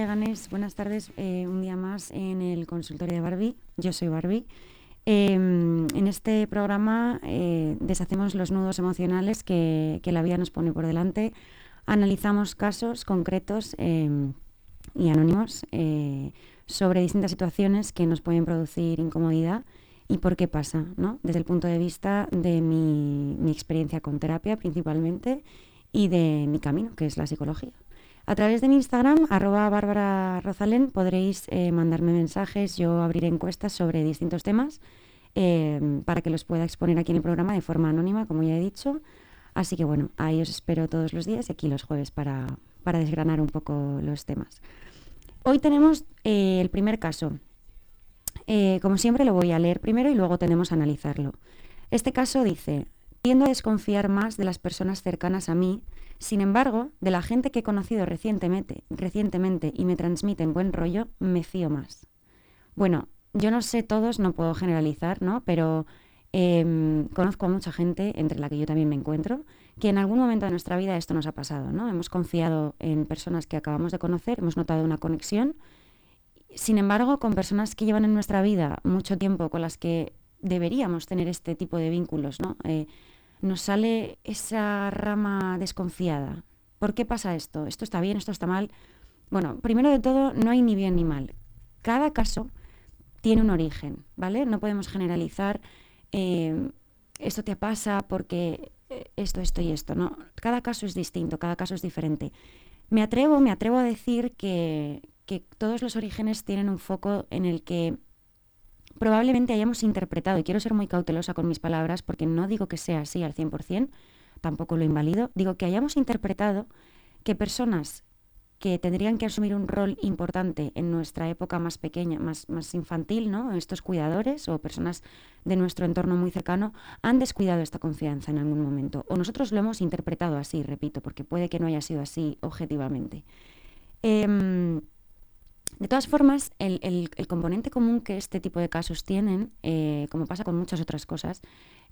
Leganés. Buenas tardes, eh, un día más en el consultorio de Barbie. Yo soy Barbie. Em, en este programa eh, deshacemos los nudos emocionales que, la vida nos pone por delante. Analizamos casos concretos y anónimos eh, sobre distintas situaciones que nos pueden producir incomodidad y por qué pasa, ¿no? desde el punto de vista de mi experiencia con terapia principalmente y de mi camino, que es la psicología. A través de mi Instagram, arroba Bárbara Rosalén, podréis eh, mandarme mensajes, yo abriré encuestas sobre distintos temas em, para que los pueda exponer aquí en el programa de forma anónima, como ya he dicho. Así que bueno, ahí os espero todos los días y aquí los jueves para, desgranar un poco los temas. Hoy tenemos eh, el primer caso. Eh, como siempre lo voy a leer primero y luego tenemos a analizarlo. Este caso dice, tiendo a desconfiar más de las personas cercanas a mí sin embargo, de la gente que he conocido recientemente, recientemente y me transmiten buen rollo, me fío más. Bueno, yo no sé todos, no puedo generalizar, ¿no? Pero em, conozco a mucha gente, entre la que yo también me encuentro, que en algún momento de nuestra vida esto nos ha pasado, ¿no? Hemos confiado en personas que acabamos de conocer, hemos notado una conexión. Sin embargo, con personas que llevan en nuestra vida mucho tiempo, con las que deberíamos tener este tipo de vínculos, ¿no? Eh, nos sale esa rama desconfiada. ¿Por qué pasa esto? ¿Esto está bien? ¿Esto está mal? Bueno, primero de todo, no hay ni bien ni mal. Cada caso tiene un origen, ¿vale? No podemos generalizar, eh, esto te pasa porque eh, esto, esto y esto, ¿no? Cada caso es distinto, cada caso es diferente. Me atrevo, me atrevo a decir que, que todos los orígenes tienen un foco en el que probablemente hayamos interpretado, y quiero ser muy cautelosa con mis palabras porque no digo que sea así al 100%, tampoco lo invalido, digo que hayamos interpretado que personas que tendrían que asumir un rol importante en nuestra época más pequeña, más, más infantil, ¿no? Estos cuidadores o personas de nuestro entorno muy cercano han descuidado esta confianza en algún momento. O nosotros lo hemos interpretado así, repito, porque puede que no haya sido así objetivamente. Em, de todas formas, el, componente común que este tipo de casos tienen, eh, como pasa con muchas otras cosas,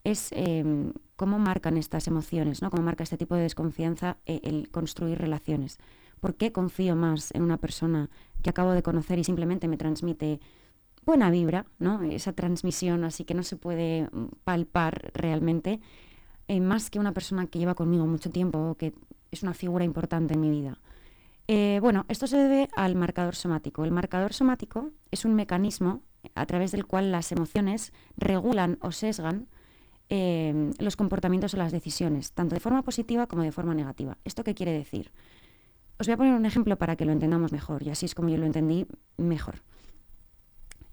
es em, cómo marcan estas emociones, ¿no? cómo marca este tipo de desconfianza eh, el construir relaciones. ¿Por qué confío más en una persona que acabo de conocer y simplemente me transmite buena vibra, ¿no? esa transmisión así que no se puede mm, palpar realmente, eh, más que una persona que lleva conmigo mucho tiempo o que es una figura importante en mi vida? Eh, bueno, esto se debe al marcador somático. El marcador somático es un mecanismo a través del cual las emociones regulan o sesgan eh, los comportamientos o las decisiones, tanto de forma positiva como de forma negativa. ¿Esto qué quiere decir? Os voy a poner un ejemplo para que lo entendamos mejor, y así es como yo lo entendí mejor.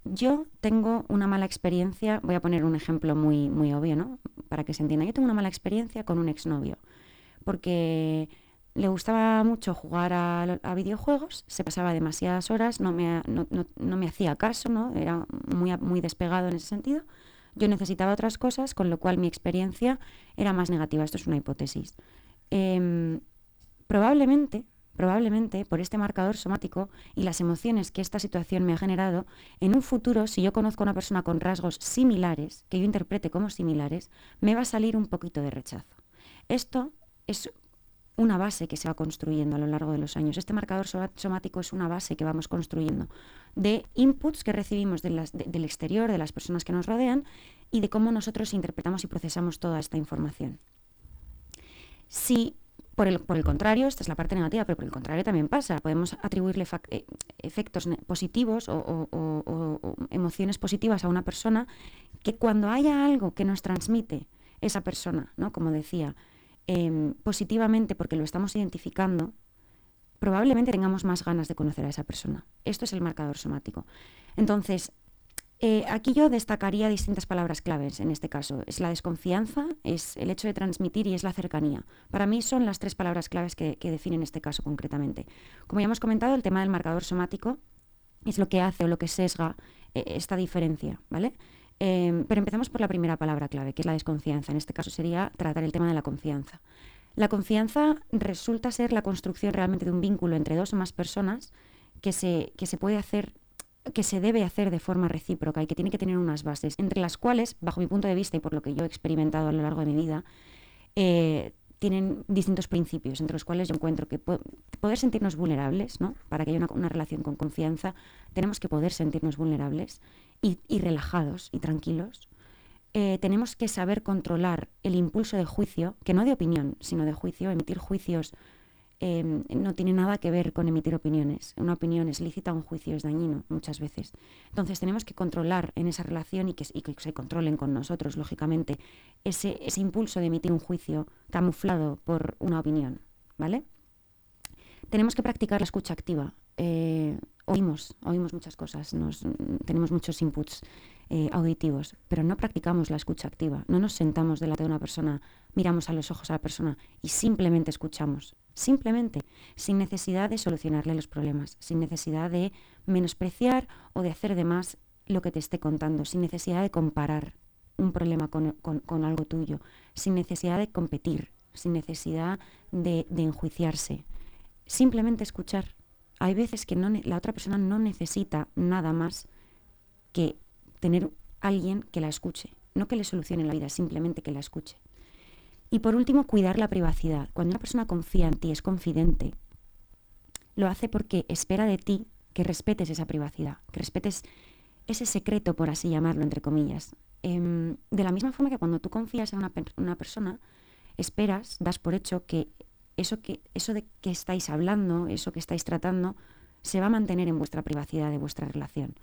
Yo tengo una mala experiencia, voy a poner un ejemplo muy, muy obvio, ¿no? Para que se entienda. Yo tengo una mala experiencia con un exnovio, porque le gustaba mucho jugar a, videojuegos, se pasaba demasiadas horas, no me, no, me hacía caso, ¿no? era muy, muy despegado en ese sentido. Yo necesitaba otras cosas, con lo cual mi experiencia era más negativa. Esto es una hipótesis. Em, probablemente, probablemente por este marcador somático y las emociones que esta situación me ha generado, en un futuro, si yo conozco a una persona con rasgos similares, que yo interprete como similares, me va a salir un poquito de rechazo. Esto es una base que se va construyendo a lo largo de los años. Este marcador somático es una base que vamos construyendo de inputs que recibimos del exterior, de las personas que nos rodean y de cómo nosotros interpretamos y procesamos toda esta información. Si, por el, por el contrario, esta es la parte negativa, pero por el contrario también pasa, podemos atribuirle eh, efectos positivos o, o emociones positivas a una persona que cuando haya algo que nos transmite esa persona, ¿no? como decía, Em, positivamente porque lo estamos identificando, probablemente tengamos más ganas de conocer a esa persona. Esto es el marcador somático. Entonces, eh, aquí yo destacaría distintas palabras claves en este caso. Es la desconfianza, es el hecho de transmitir y es la cercanía. Para mí son las tres palabras claves que, definen este caso concretamente. Como ya hemos comentado, el tema del marcador somático es lo que hace o lo que sesga eh, esta diferencia, ¿vale? Em, pero empezamos por la primera palabra clave, que es la desconfianza. En este caso sería tratar el tema de la confianza. La confianza resulta ser la construcción realmente de un vínculo entre dos o más personas que se, que se puede hacer que se debe hacer de forma recíproca y que tiene que tener unas bases, entre las cuales, bajo mi punto de vista y por lo que yo he experimentado a lo largo de mi vida, eh, tienen distintos principios, entre los cuales yo encuentro que poder sentirnos vulnerables, ¿no? Para que haya una, relación con confianza, tenemos que poder sentirnos vulnerables y, relajados y tranquilos. Eh, tenemos que saber controlar el impulso de juicio, que no de opinión, sino de juicio, emitir juicios Em, no tiene nada que ver con emitir opiniones. Una opinión es lícita, un juicio es dañino muchas veces. Entonces tenemos que controlar en esa relación y que, se controlen con nosotros, lógicamente, ese, ese impulso de emitir un juicio camuflado por una opinión. ¿Vale? Tenemos que practicar la escucha activa. Eh, oímos, oímos muchas cosas, tenemos muchos inputs eh, auditivos, pero no practicamos la escucha activa, no nos sentamos delante de una persona, miramos a los ojos a la persona y simplemente escuchamos, simplemente, sin necesidad de solucionarle los problemas, sin necesidad de menospreciar o de hacer de más lo que te esté contando, sin necesidad de comparar un problema con, algo tuyo, sin necesidad de competir, sin necesidad de, de enjuiciarse, simplemente escuchar. Hay veces que no, la otra persona no necesita nada más que tener alguien que la escuche, no que le solucione la vida, simplemente que la escuche. Y por último, cuidar la privacidad. Cuando una persona confía en ti, es confidente, lo hace porque espera de ti que respetes esa privacidad, que respetes ese secreto, por así llamarlo, entre comillas. Em, de la misma forma que cuando tú confías en una, una, persona, esperas, das por hecho que eso, que eso de que estáis hablando, eso que estáis tratando, se va a mantener en vuestra privacidad de vuestra relación.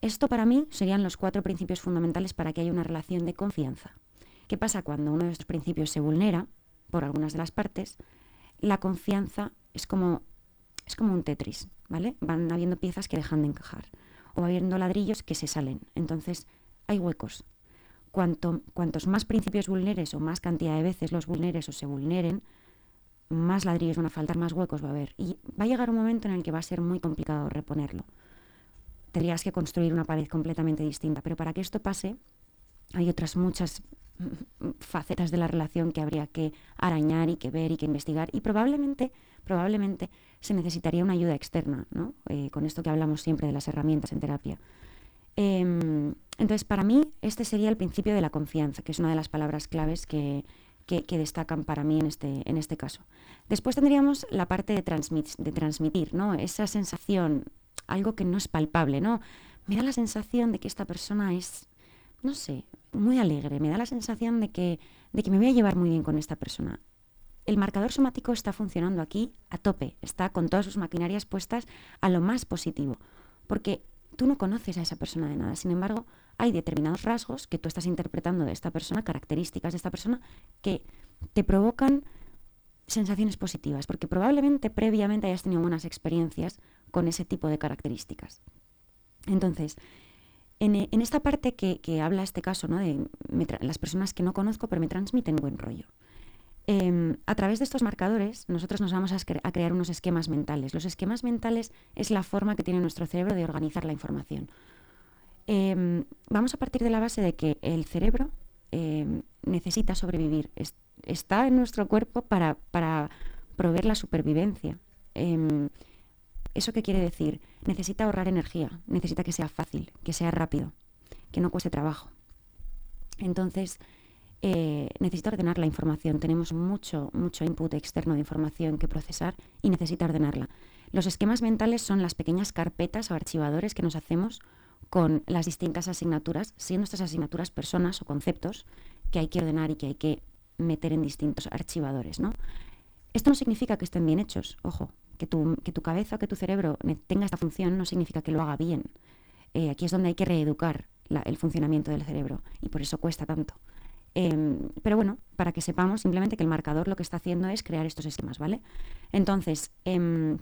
Esto para mí serían los cuatro principios fundamentales para que haya una relación de confianza. ¿Qué pasa cuando uno de estos principios se vulnera por algunas de las partes? La confianza es como, es como un Tetris, ¿vale? Van habiendo piezas que dejan de encajar o habiendo ladrillos que se salen. Entonces hay huecos. Cuanto, cuantos más principios vulneres o más cantidad de veces los vulneres o se vulneren, más ladrillos van a faltar, más huecos va a haber. Y va a llegar un momento en el que va a ser muy complicado reponerlo tendrías que construir una pared completamente distinta. Pero para que esto pase, hay otras muchas facetas de la relación que habría que arañar y que ver y que investigar y probablemente, probablemente se necesitaría una ayuda externa, ¿no? Eh, con esto que hablamos siempre de las herramientas en terapia. Em, entonces, para mí, este sería el principio de la confianza, que es una de las palabras claves que, que, destacan para mí en este, en este caso. Después tendríamos la parte de, de transmitir, ¿no? esa sensación algo que no es palpable, ¿no? Me da la sensación de que esta persona es, no sé, muy alegre, me da la sensación de que, de que me voy a llevar muy bien con esta persona. El marcador somático está funcionando aquí a tope, está con todas sus maquinarias puestas a lo más positivo, porque tú no conoces a esa persona de nada, sin embargo, hay determinados rasgos que tú estás interpretando de esta persona, características de esta persona, que te provocan sensaciones positivas, porque probablemente previamente hayas tenido buenas experiencias con ese tipo de características. Entonces, en, esta parte que, habla este caso, ¿no? de las personas que no conozco pero me transmiten buen rollo, em, a través de estos marcadores nosotros nos vamos a, crear unos esquemas mentales. Los esquemas mentales es la forma que tiene nuestro cerebro de organizar la información. Em, vamos a partir de la base de que el cerebro em, necesita sobrevivir, está en nuestro cuerpo para, para proveer la supervivencia. ¿Eso qué quiere decir? Necesita ahorrar energía, necesita que sea fácil, que sea rápido, que no cueste trabajo. Entonces, eh, necesita ordenar la información. Tenemos mucho, mucho input externo de información que procesar y necesita ordenarla. Los esquemas mentales son las pequeñas carpetas o archivadores que nos hacemos con las distintas asignaturas, siendo estas asignaturas personas o conceptos que hay que ordenar y que hay que meter en distintos archivadores. ¿no? Esto no significa que estén bien hechos, ojo, que tu, que tu cabeza, que tu cerebro tenga esta función no significa que lo haga bien. Eh, aquí es donde hay que reeducar el funcionamiento del cerebro y por eso cuesta tanto. Em, pero bueno, para que sepamos simplemente que el marcador lo que está haciendo es crear estos esquemas, ¿vale? Entonces, em,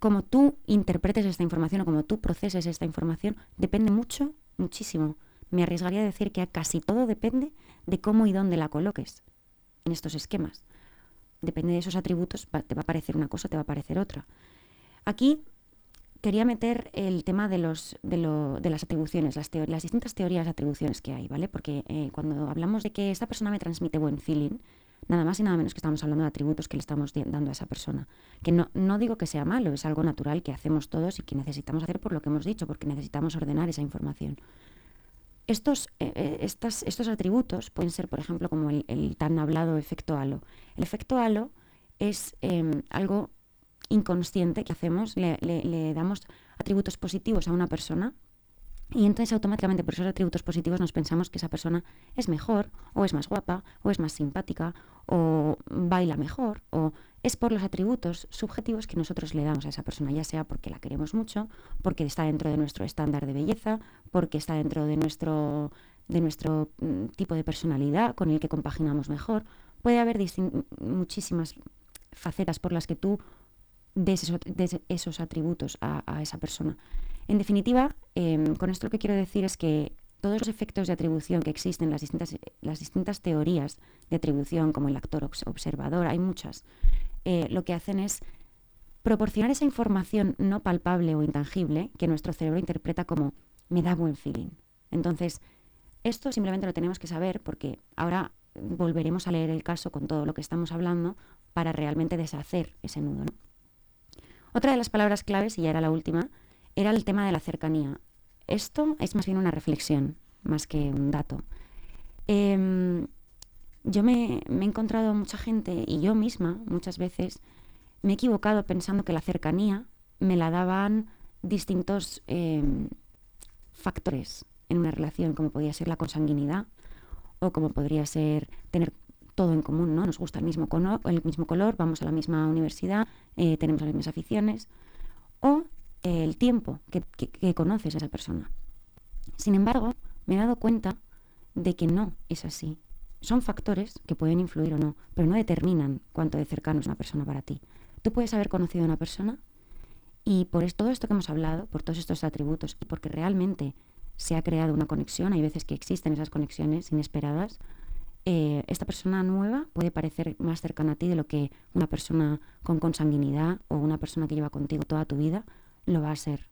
como tú interpretes esta información o como tú proceses esta información, depende mucho, muchísimo. Me arriesgaría a decir que casi todo depende de cómo y dónde la coloques en estos esquemas depende de esos atributos, te va a parecer una cosa, te va a parecer otra. Aquí quería meter el tema de, los, de, las atribuciones, las, las, distintas teorías de atribuciones que hay, ¿vale? Porque eh, cuando hablamos de que esta persona me transmite buen feeling, nada más y nada menos que estamos hablando de atributos que le estamos dando a esa persona. Que no, no digo que sea malo, es algo natural que hacemos todos y que necesitamos hacer por lo que hemos dicho, porque necesitamos ordenar esa información. Estos, eh, eh, estos atributos pueden ser, por ejemplo, como el, tan hablado efecto halo. El efecto halo es em, algo inconsciente que hacemos, le, damos atributos positivos a una persona y entonces automáticamente por esos atributos positivos nos pensamos que esa persona es mejor, o es más guapa, o es más simpática, o baila mejor, o es por los atributos subjetivos que nosotros le damos a esa persona, ya sea porque la queremos mucho, porque está dentro de nuestro estándar de belleza, porque está dentro de nuestro, de nuestro mm, tipo de personalidad con el que compaginamos mejor. Puede haber muchísimas facetas por las que tú des, esos, atributos a, esa persona. En definitiva, em, con esto lo que quiero decir es que todos los efectos de atribución que existen, las distintas, las distintas teorías de atribución, como el actor observador, hay muchas, eh, lo que hacen es proporcionar esa información no palpable o intangible que nuestro cerebro interpreta como me da buen feeling. Entonces, esto simplemente lo tenemos que saber porque ahora volveremos a leer el caso con todo lo que estamos hablando para realmente deshacer ese nudo. Otra de las palabras claves, y ya era la última, era el tema de la cercanía. Esto es más bien una reflexión, más que un dato. Em, yo me, he encontrado mucha gente, y yo misma muchas veces, me he equivocado pensando que la cercanía me la daban distintos em, factores en una relación, como podía ser la consanguinidad o como podría ser tener todo en común, ¿no? Nos gusta el mismo, color, el mismo color, vamos a la misma universidad, eh, tenemos las mismas aficiones, o el tiempo que, conoces a esa persona. Sin embargo, me he dado cuenta de que no es así. Son factores que pueden influir o no, pero no determinan cuánto de cercano es una persona para ti. Tú puedes haber conocido a una persona y por todo esto que hemos hablado, por todos estos atributos y porque realmente se ha creado una conexión, hay veces que existen esas conexiones inesperadas, eh, esta persona nueva puede parecer más cercana a ti de lo que una persona con consanguinidad o una persona que lleva contigo toda tu vida lo va a ser.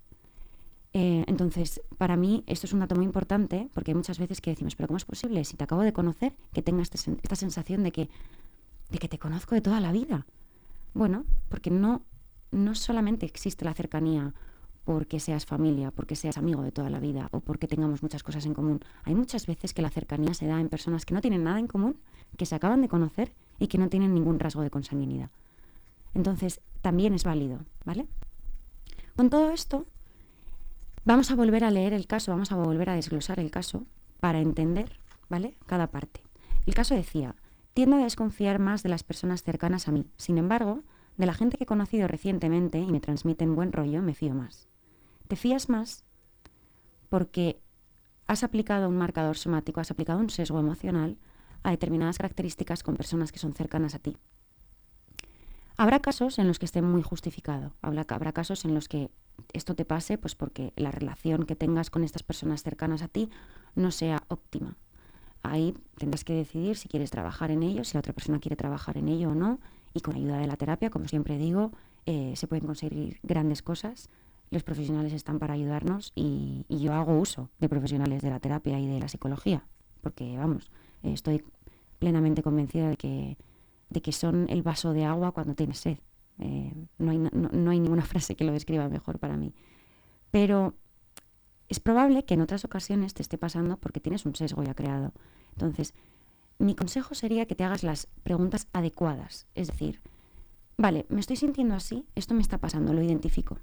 Eh, entonces, para mí esto es un dato muy importante porque hay muchas veces que decimos, pero ¿cómo es posible si te acabo de conocer que tengas este esta sensación de que, de que te conozco de toda la vida? Bueno, porque no, no solamente existe la cercanía porque seas familia, porque seas amigo de toda la vida o porque tengamos muchas cosas en común. Hay muchas veces que la cercanía se da en personas que no tienen nada en común, que se acaban de conocer y que no tienen ningún rasgo de consanguinidad. Entonces, también es válido, ¿vale? Con todo esto, vamos a volver a leer el caso, vamos a volver a desglosar el caso para entender, ¿vale? Cada parte. El caso decía, tiendo a desconfiar más de las personas cercanas a mí. Sin embargo, de la gente que he conocido recientemente y me transmiten buen rollo, me fío más. Te fías más porque has aplicado un marcador somático, has aplicado un sesgo emocional a determinadas características con personas que son cercanas a ti. Habrá casos en los que esté muy justificado, habrá, casos en los que esto te pase pues porque la relación que tengas con estas personas cercanas a ti no sea óptima. Ahí tendrás que decidir si quieres trabajar en ello, si la otra persona quiere trabajar en ello o no, y con ayuda de la terapia, como siempre digo, eh, se pueden conseguir grandes cosas. Los profesionales están para ayudarnos y, yo hago uso de profesionales de la terapia y de la psicología, porque vamos, estoy plenamente convencida de que de que son el vaso de agua cuando tienes sed. Eh, no, hay, no, hay ninguna frase que lo describa mejor para mí. Pero es probable que en otras ocasiones te esté pasando porque tienes un sesgo ya creado. Entonces, mi consejo sería que te hagas las preguntas adecuadas. Es decir, vale, me estoy sintiendo así, esto me está pasando, lo identifico.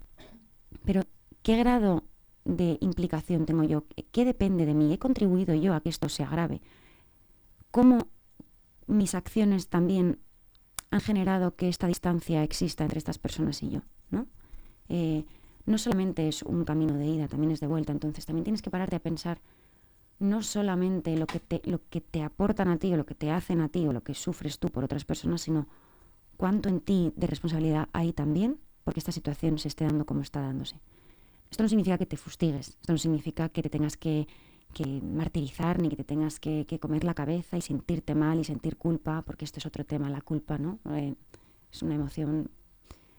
Pero, ¿qué grado de implicación tengo yo? ¿Qué depende de mí? ¿He contribuido yo a que esto sea grave? ¿Cómo mis acciones también han generado que esta distancia exista entre estas personas y yo, ¿no? Eh, no solamente es un camino de ida, también es de vuelta. Entonces también tienes que pararte a pensar no solamente lo que te, lo que te aportan a ti o lo que te hacen a ti o lo que sufres tú por otras personas, sino cuánto en ti de responsabilidad hay también porque esta situación se esté dando como está dándose. Esto no significa que te fustigues, esto no significa que te tengas que que martirizar ni que te tengas que, comer la cabeza y sentirte mal y sentir culpa, porque este es otro tema, la culpa, ¿no? Eh, es una emoción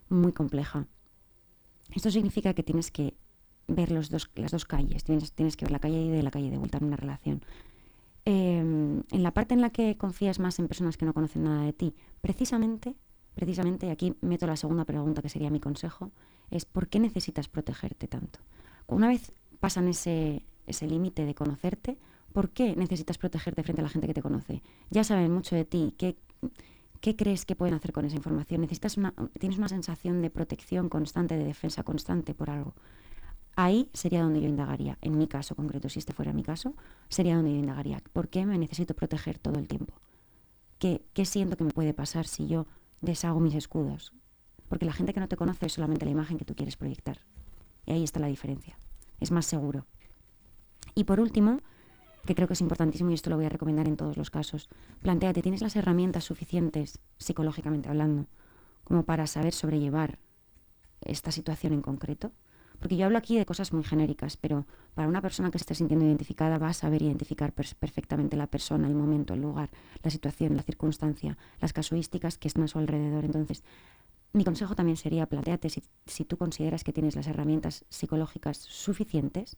muy compleja. Esto significa que tienes que ver los dos, las dos calles, tienes, tienes que ver la calle de y la calle de vuelta en una relación. Em, en la parte en la que confías más en personas que no conocen nada de ti, precisamente, precisamente, aquí meto la segunda pregunta que sería mi consejo, es ¿por qué necesitas protegerte tanto? Una vez pasan ese, ese límite de conocerte, ¿por qué necesitas protegerte frente a la gente que te conoce? Ya saben mucho de ti, ¿qué, crees que pueden hacer con esa información? Necesitas una, tienes una sensación de protección constante, de defensa constante por algo. Ahí sería donde yo indagaría, en mi caso concreto, si este fuera mi caso, sería donde yo indagaría. ¿Por qué me necesito proteger todo el tiempo? ¿Qué, qué siento que me puede pasar si yo deshago mis escudos? Porque la gente que no te conoce es solamente la imagen que tú quieres proyectar. Y ahí está la diferencia. Es más seguro. Y por último, que creo que es importantísimo y esto lo voy a recomendar en todos los casos, planteate, ¿tienes las herramientas suficientes, psicológicamente hablando, como para saber sobrellevar esta situación en concreto? Porque yo hablo aquí de cosas muy genéricas, pero para una persona que esté sintiendo identificada va a saber identificar perfectamente la persona, el momento, el lugar, la situación, la circunstancia, las casuísticas que están a su alrededor. Entonces, mi consejo también sería, planteate si, si tú consideras que tienes las herramientas psicológicas suficientes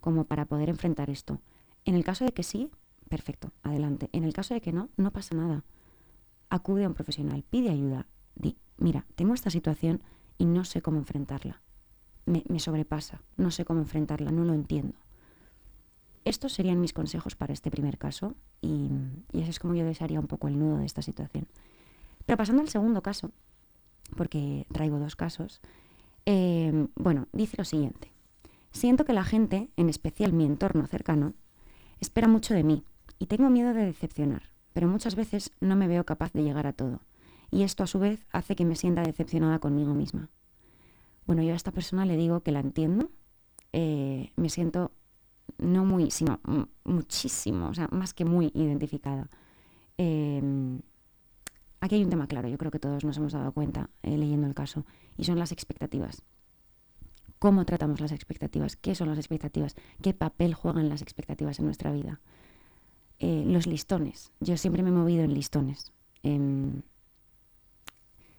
como para poder enfrentar esto. En el caso de que sí, perfecto, adelante. En el caso de que no, no pasa nada. Acude a un profesional, pide ayuda. Di, mira, tengo esta situación y no sé cómo enfrentarla. Me, sobrepasa, no sé cómo enfrentarla, no lo entiendo. Estos serían mis consejos para este primer caso y, y eso es como yo desearía un poco el nudo de esta situación. Pero pasando al segundo caso, porque traigo dos casos, eh, bueno, dice lo siguiente. Siento que la gente, en especial mi entorno cercano, espera mucho de mí y tengo miedo de decepcionar, pero muchas veces no me veo capaz de llegar a todo. Y esto a su vez hace que me sienta decepcionada conmigo misma. Bueno, yo a esta persona le digo que la entiendo, eh, me siento no muy, sino muchísimo, o sea, más que muy identificada. Em, Aquí hay un tema claro, yo creo que todos nos hemos dado cuenta eh, leyendo el caso, y son las expectativas. ¿Cómo tratamos las expectativas? ¿Qué son las expectativas? ¿Qué papel juegan las expectativas en nuestra vida? Eh, los listones. Yo siempre me he movido en listones. Em,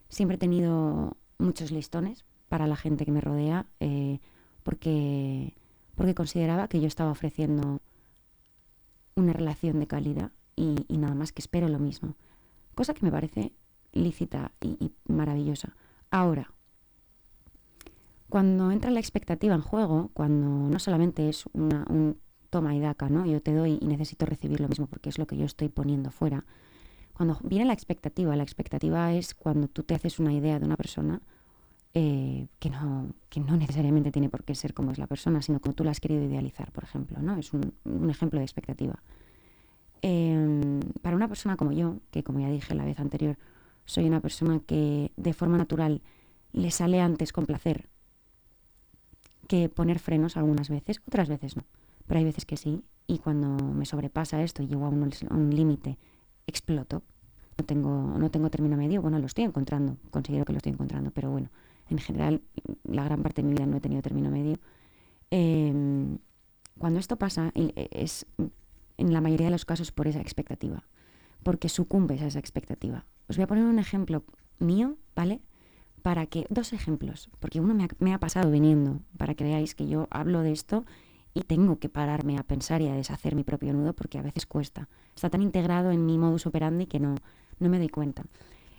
siempre he tenido muchos listones para la gente que me rodea eh, porque, porque consideraba que yo estaba ofreciendo una relación de calidad y nada más que espero lo mismo cosa que me parece lícita y, maravillosa. Ahora, cuando entra la expectativa en juego, cuando no solamente es una, un toma y daca, ¿no? Yo te doy y necesito recibir lo mismo porque es lo que yo estoy poniendo fuera. Cuando viene la expectativa, la expectativa es cuando tú te haces una idea de una persona eh, que, no, que no necesariamente tiene por qué ser como es la persona, sino como tú la has querido idealizar, por ejemplo, ¿no? Es un, ejemplo de expectativa. Em, para una persona como yo, que como ya dije la vez anterior, soy una persona que de forma natural le sale antes con placer que poner frenos algunas veces, otras veces no. Pero hay veces que sí, y cuando me sobrepasa esto y llego a un, límite, exploto. No tengo, no tengo término medio, bueno, lo estoy encontrando, considero que lo estoy encontrando, pero bueno, en general, la gran parte de mi vida no he tenido término medio. Em, cuando esto pasa, es en la mayoría de los casos por esa expectativa, porque sucumbes a esa expectativa. Os voy a poner un ejemplo mío, ¿vale? Para que, dos ejemplos, porque uno me ha, pasado viniendo, para que veáis que yo hablo de esto y tengo que pararme a pensar y a deshacer mi propio nudo porque a veces cuesta. Está tan integrado en mi modus operandi que no, no me doy cuenta.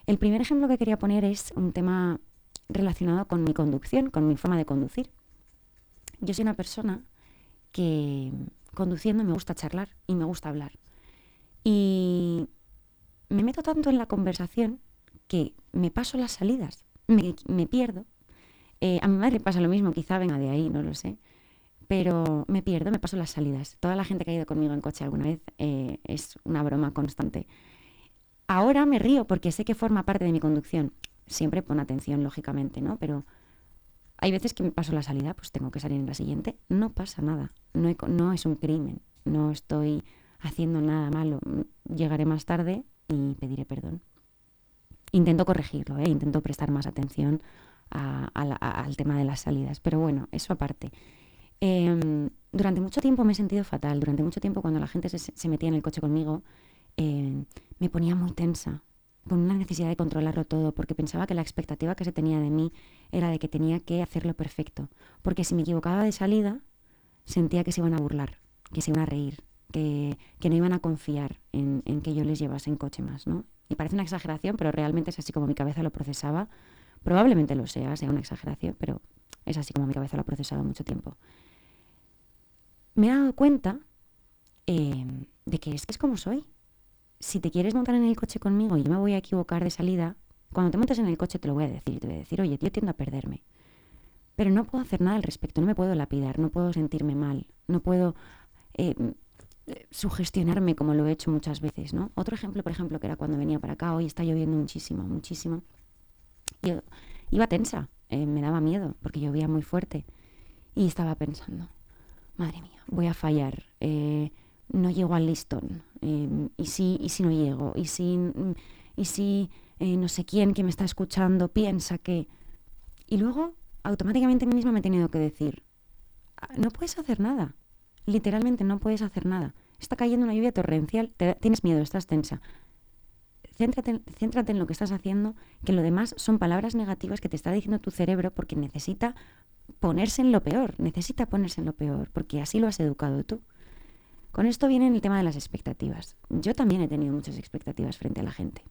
El primer ejemplo que quería poner es un tema relacionado con mi conducción, con mi forma de conducir. Yo soy una persona que conduciendo me gusta charlar y me gusta hablar. Y me meto tanto en la conversación que me paso las salidas, me, pierdo. Eh, a mi madre pasa lo mismo, quizá venga de ahí, no lo sé. Pero me pierdo, me paso las salidas. Toda la gente que ha ido conmigo en coche alguna vez eh, es una broma constante. Ahora me río porque sé que forma parte de mi conducción. Siempre pon atención, lógicamente, ¿no? Pero hay veces que me paso la salida, pues tengo que salir en la siguiente. No pasa nada. No, no es un crimen. No estoy haciendo nada malo. Llegaré más tarde y pediré perdón. Intento corregirlo, ¿eh? intento prestar más atención al tema de las salidas. Pero bueno, eso aparte. Em, durante mucho tiempo me he sentido fatal. Durante mucho tiempo cuando la gente se, metía en el coche conmigo, em, me ponía muy tensa con una necesidad de controlarlo todo, porque pensaba que la expectativa que se tenía de mí era de que tenía que hacerlo perfecto, porque si me equivocaba de salida, sentía que se iban a burlar, que se iban a reír, que, no iban a confiar en, que yo les llevase en coche más, ¿no? Y parece una exageración, pero realmente es así como mi cabeza lo procesaba. Probablemente lo sea, sea una exageración, pero es así como mi cabeza lo ha procesado mucho tiempo. me he dado cuenta em, de que es que es como soy. Si te quieres montar en el coche conmigo y yo me voy a equivocar de salida, cuando te montes en el coche te lo voy a decir. Te voy a decir, oye, yo tiendo a perderme. Pero no puedo hacer nada al respecto, no me puedo lapidar, no puedo sentirme mal, no puedo eh, sugestionarme como lo he hecho muchas veces, ¿no? Otro ejemplo, por ejemplo, que era cuando venía para acá, hoy está lloviendo muchísimo, muchísimo. Yo iba tensa, eh, me daba miedo porque llovía muy fuerte y estaba pensando, madre mía, voy a fallar, eh, no llego al listón, y si, y si no llego, y si, y si no sé quién que me está escuchando piensa que... Y luego automáticamente a mí misma me he tenido que decir, ah, no puedes hacer nada, literalmente no puedes hacer nada. Está cayendo una lluvia torrencial, tienes miedo, estás tensa. Céntrate, céntrate en lo que estás haciendo, que lo demás son palabras negativas que te está diciendo tu cerebro porque necesita ponerse en lo peor, necesita ponerse en lo peor, porque así lo has educado tú. Con esto viene el tema de las expectativas. Yo también he tenido muchas expectativas frente a la gente.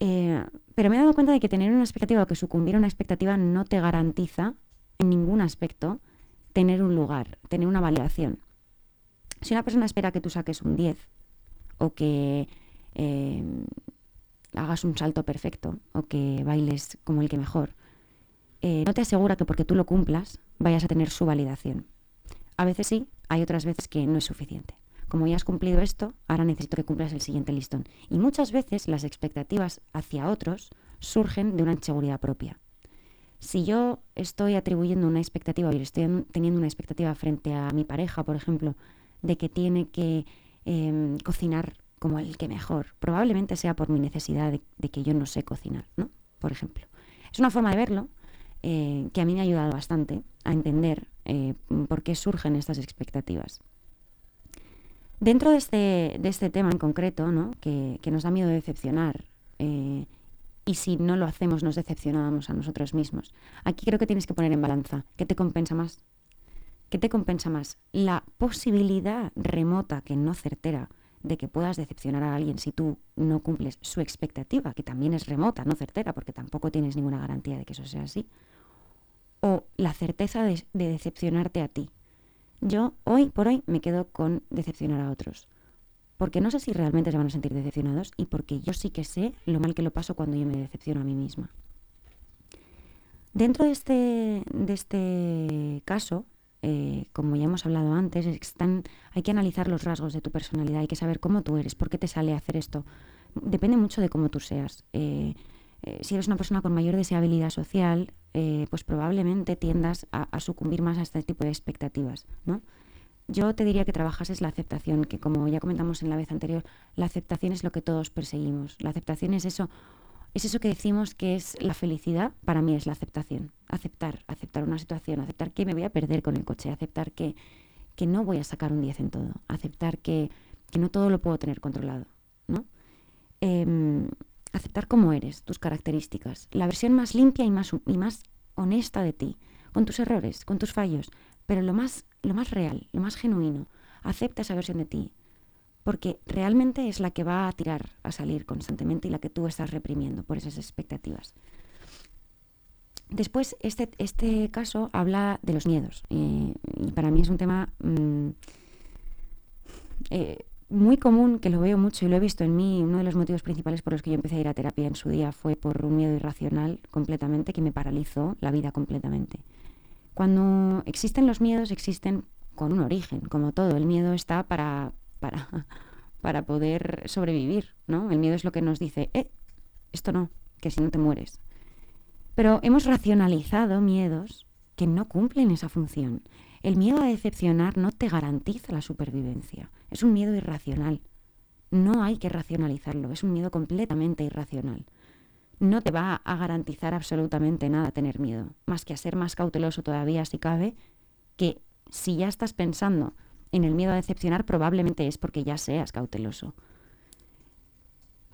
Eh, pero me he dado cuenta de que tener una expectativa o que sucumbir a una expectativa no te garantiza en ningún aspecto tener un lugar, tener una validación. Si una persona espera que tú saques un 10 o que eh, hagas un salto perfecto o que bailes como el que mejor, eh, no te asegura que porque tú lo cumplas vayas a tener su validación. A veces sí, hay otras veces que no es suficiente como ya has cumplido esto, ahora necesito que cumplas el siguiente listón. Y muchas veces las expectativas hacia otros surgen de una inseguridad propia. Si yo estoy atribuyendo una expectativa, estoy teniendo una expectativa frente a mi pareja, por ejemplo, de que tiene que em, cocinar como el que mejor, probablemente sea por mi necesidad de, que yo no sé cocinar, ¿no? Por ejemplo. Es una forma de verlo eh, que a mí me ha ayudado bastante a entender eh, por qué surgen estas expectativas. Dentro de este, de este tema en concreto, ¿no? que, nos da miedo decepcionar, eh, y si no lo hacemos nos decepcionamos a nosotros mismos, aquí creo que tienes que poner en balanza, ¿qué te compensa más? ¿Qué te compensa más? La posibilidad remota, que no certera, de que puedas decepcionar a alguien si tú no cumples su expectativa, que también es remota, no certera, porque tampoco tienes ninguna garantía de que eso sea así, o la certeza de decepcionarte a ti, yo hoy por hoy me quedo con decepcionar a otros. Porque no sé si realmente se van a sentir decepcionados y porque yo sí que sé lo mal que lo paso cuando yo me decepciono a mí misma. Dentro de este, de este caso, eh, como ya hemos hablado antes, están, hay que analizar los rasgos de tu personalidad, hay que saber cómo tú eres, por qué te sale hacer esto. Depende mucho de cómo tú seas. Eh, eh, si eres una persona con mayor deseabilidad social, eh, pues probablemente tiendas a, sucumbir más a este tipo de expectativas, ¿no? Yo te diría que trabajas la aceptación, que como ya comentamos en la vez anterior, la aceptación es lo que todos perseguimos. La aceptación es eso, es eso que decimos que es la felicidad, para mí es la aceptación. Aceptar, aceptar una situación, aceptar que me voy a perder con el coche, aceptar que, que no voy a sacar un 10 en todo, aceptar que, que, no todo lo puedo tener controlado, ¿no? Em, aceptar cómo eres, tus características, la versión más limpia y más, y más honesta de ti, con tus errores, con tus fallos, pero lo más, lo más real, lo más genuino. Acepta esa versión de ti, porque realmente es la que va a tirar a salir constantemente y la que tú estás reprimiendo por esas expectativas. Después, este, este caso habla de los miedos, y para mí es un tema mm, eh, muy común, que lo veo mucho y lo he visto en mí, uno de los motivos principales por los que yo empecé a ir a terapia en su día fue por un miedo irracional completamente que me paralizó la vida completamente. Cuando existen los miedos, existen con un origen, como todo. El miedo está para, para, para poder sobrevivir, ¿no? El miedo es lo que nos dice, eh, esto no, que si no te mueres. Pero hemos racionalizado miedos que no cumplen esa función. El miedo a decepcionar no te garantiza la supervivencia. Es un miedo irracional. No hay que racionalizarlo. Es un miedo completamente irracional. No te va a garantizar absolutamente nada tener miedo, más que a ser más cauteloso todavía si cabe, que si ya estás pensando en el miedo a decepcionar, probablemente es porque ya seas cauteloso.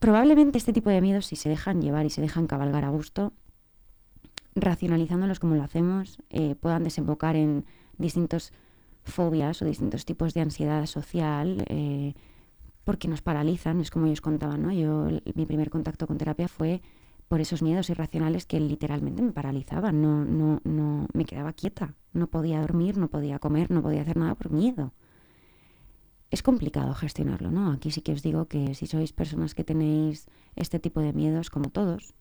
Probablemente este tipo de miedos, si se dejan llevar y se dejan cabalgar a gusto, racionalizándolos como lo hacemos, eh, puedan desembocar en distintos fobias o distintos tipos de ansiedad social eh, porque nos paralizan, es como ellos contaban, ¿no? Yo, mi primer contacto con terapia fue por esos miedos irracionales que literalmente me paralizaban. No, no, no, me quedaba quieta. No podía dormir, no podía comer, no podía hacer nada por miedo. Es complicado gestionarlo, ¿no? Aquí sí que os digo que si sois personas que tenéis este tipo de miedos, como todos,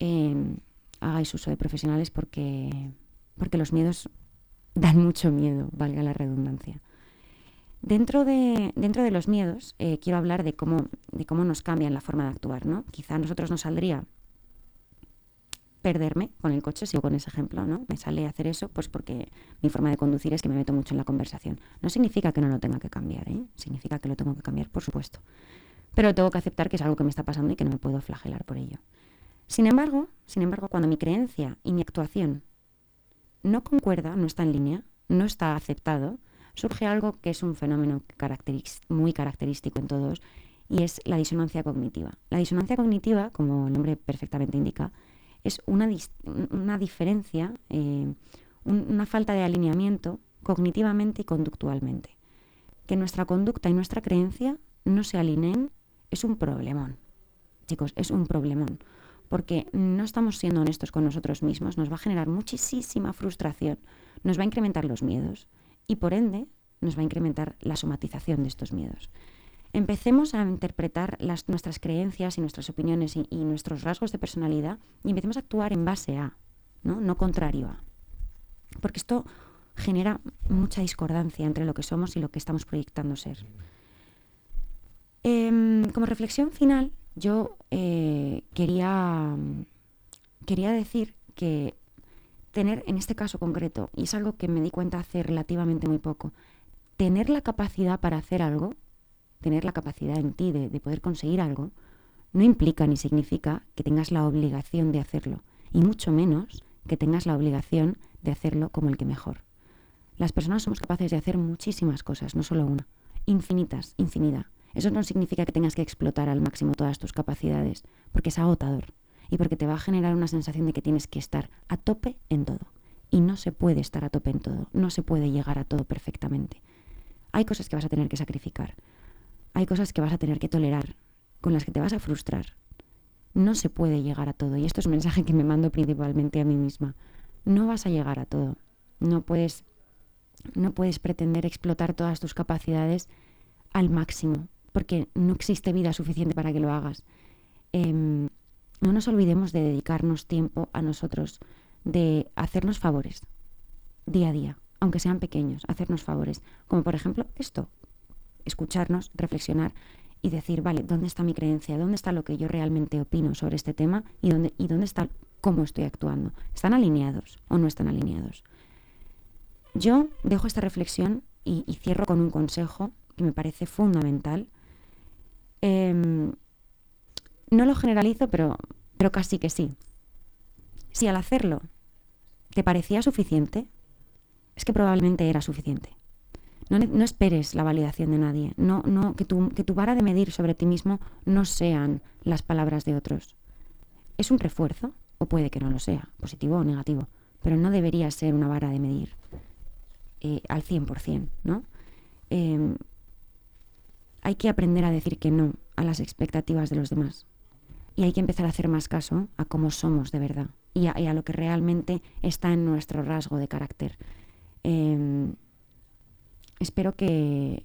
em, hagáis uso de profesionales porque, porque los miedos dan mucho miedo, valga la redundancia. Dentro de, dentro de los miedos, eh, quiero hablar de cómo, de cómo nos cambian la forma de actuar, ¿no? Quizá a nosotros nos saldría perderme con el coche, sigo con ese ejemplo, ¿no? Me sale hacer eso, pues porque mi forma de conducir es que me meto mucho en la conversación. No significa que no lo tenga que cambiar, ¿eh? Significa que lo tengo que cambiar, por supuesto. Pero tengo que aceptar que es algo que me está pasando y que no me puedo flagelar por ello. Sin embargo, sin embargo, cuando mi creencia y mi actuación no concuerda, no está en línea, no está aceptado, surge algo que es un fenómeno muy característico en todos y es la disonancia cognitiva. La disonancia cognitiva, como el nombre perfectamente indica, es una, una diferencia, eh, una falta de alineamiento cognitivamente y conductualmente. Que nuestra conducta y nuestra creencia no se alineen es un problemón. Chicos, es un problemón. Porque no estamos siendo honestos con nosotros mismos, nos va a generar muchísima frustración, nos va a incrementar los miedos y por ende nos va a incrementar la somatización de estos miedos empecemos a interpretar nuestras creencias y nuestras opiniones y, nuestros rasgos de personalidad y empecemos a actuar en base a, no, no contrario a. Porque esto genera mucha discordancia entre lo que somos y lo que estamos proyectando ser. Em, como reflexión final, yo eh, quería, quería decir que tener, en este caso concreto, y es algo que me di cuenta hace relativamente muy poco, tener la capacidad para hacer algo tener la capacidad en ti de, poder conseguir algo, no implica ni significa que tengas la obligación de hacerlo, y mucho menos que tengas la obligación de hacerlo como el que mejor. Las personas somos capaces de hacer muchísimas cosas, no solo una, infinitas, infinidad. Eso no significa que tengas que explotar al máximo todas tus capacidades, porque es agotador y porque te va a generar una sensación de que tienes que estar a tope en todo. Y no se puede estar a tope en todo, no se puede llegar a todo perfectamente. Hay cosas que vas a tener que sacrificar, hay cosas que vas a tener que tolerar, con las que te vas a frustrar. No se puede llegar a todo. Y esto es un mensaje que me mando principalmente a mí misma. No vas a llegar a todo. No puedes, no puedes pretender explotar todas tus capacidades al máximo, porque no existe vida suficiente para que lo hagas. Em, no nos olvidemos de dedicarnos tiempo a nosotros, de hacernos favores día a día, aunque sean pequeños, hacernos favores. Como por ejemplo esto, escucharnos, reflexionar y decir, vale, ¿dónde está mi creencia? ¿Dónde está lo que yo realmente opino sobre este tema? ¿Y dónde, y dónde está cómo estoy actuando? ¿Están alineados o no están alineados? Yo dejo esta reflexión y, cierro con un consejo que me parece fundamental. Em, no lo generalizo, pero, pero casi que sí. Si al hacerlo te parecía suficiente, es que probablemente era suficiente. No, esperes la validación de nadie. No, no, que, tu, que tu vara de medir sobre ti mismo no sean las palabras de otros. Es un refuerzo, o puede que no lo sea, positivo o negativo, pero no debería ser una vara de medir eh, al 100%, ¿no? Em, hay que aprender a decir que no a las expectativas de los demás. Y hay que empezar a hacer más caso a cómo somos de verdad y a, lo que realmente está en nuestro rasgo de carácter. Em, espero que,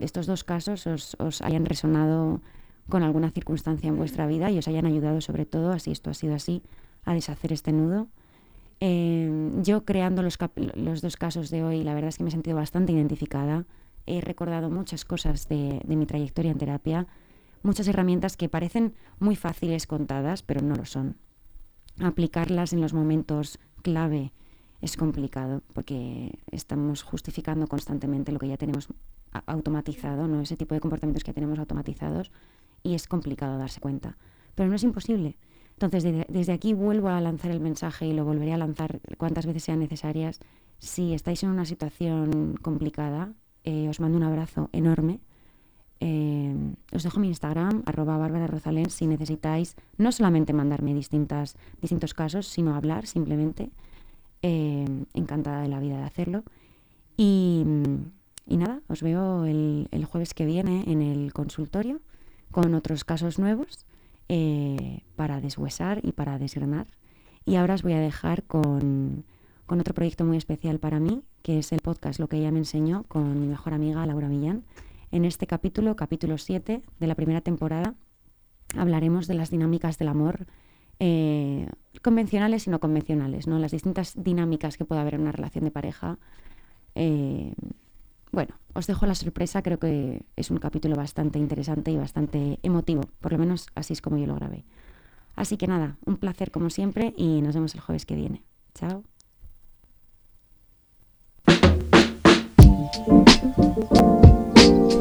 estos dos casos os, hayan resonado con alguna circunstancia en vuestra vida y os hayan ayudado sobre todo, así esto ha sido así, a deshacer este nudo. Em, yo creando los, dos casos de hoy, la verdad es que me he sentido bastante identificada. He recordado muchas cosas de, de mi trayectoria en terapia, muchas herramientas que parecen muy fáciles contadas, pero no lo son. Aplicarlas en los momentos clave es complicado porque estamos justificando constantemente lo que ya tenemos automatizado, ¿no? ese tipo de comportamientos que tenemos automatizados y es complicado darse cuenta. Pero no es imposible. Entonces, desde, aquí vuelvo a lanzar el mensaje y lo volveré a lanzar cuantas veces sean necesarias. Si estáis en una situación complicada, eh, os mando un abrazo enorme. Eh, os dejo mi Instagram, arroba Bárbara Rosalén, si necesitáis no solamente mandarme distintas, distintos casos, sino hablar simplemente. Em, encantada de la vida de hacerlo. Y, nada, os veo el, jueves que viene en el consultorio con otros casos nuevos eh, para deshuesar y para desgranar. Y ahora os voy a dejar con, con otro proyecto muy especial para mí, que es el podcast Lo que ella me enseñó con mi mejor amiga Laura Millán. En este capítulo, capítulo 7 de la primera temporada, hablaremos de las dinámicas del amor eh, convencionales y no convencionales, ¿no? las distintas dinámicas que puede haber en una relación de pareja. Eh, bueno, os dejo la sorpresa, creo que es un capítulo bastante interesante y bastante emotivo, por lo menos así es como yo lo grabé. Así que nada, un placer como siempre y nos vemos el jueves que viene. Chao.